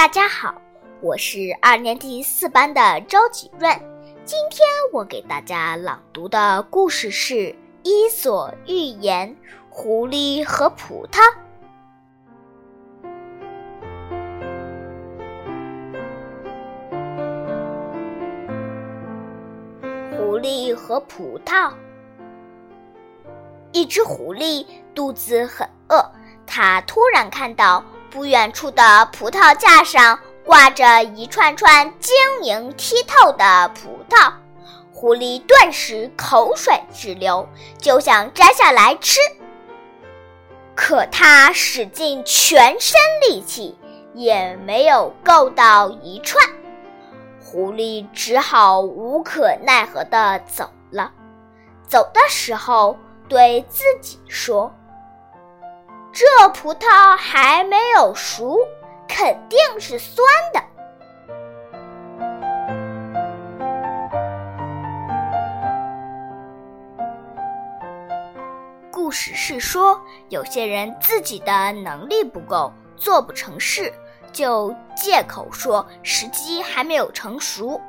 大家好，我是二年级四班的周启润。今天我给大家朗读的故事是《伊索寓言》：狐狸和葡萄。狐狸和葡萄。一只狐狸肚子很饿，它突然看到。不远处的葡萄架上挂着一串串晶莹剔透的葡萄，狐狸顿时口水直流，就想摘下来吃。可它使尽全身力气，也没有够到一串，狐狸只好无可奈何地走了。走的时候，对自己说。这葡萄还没有熟，肯定是酸的。故事是说，有些人自己的能力不够，做不成事，就借口说时机还没有成熟。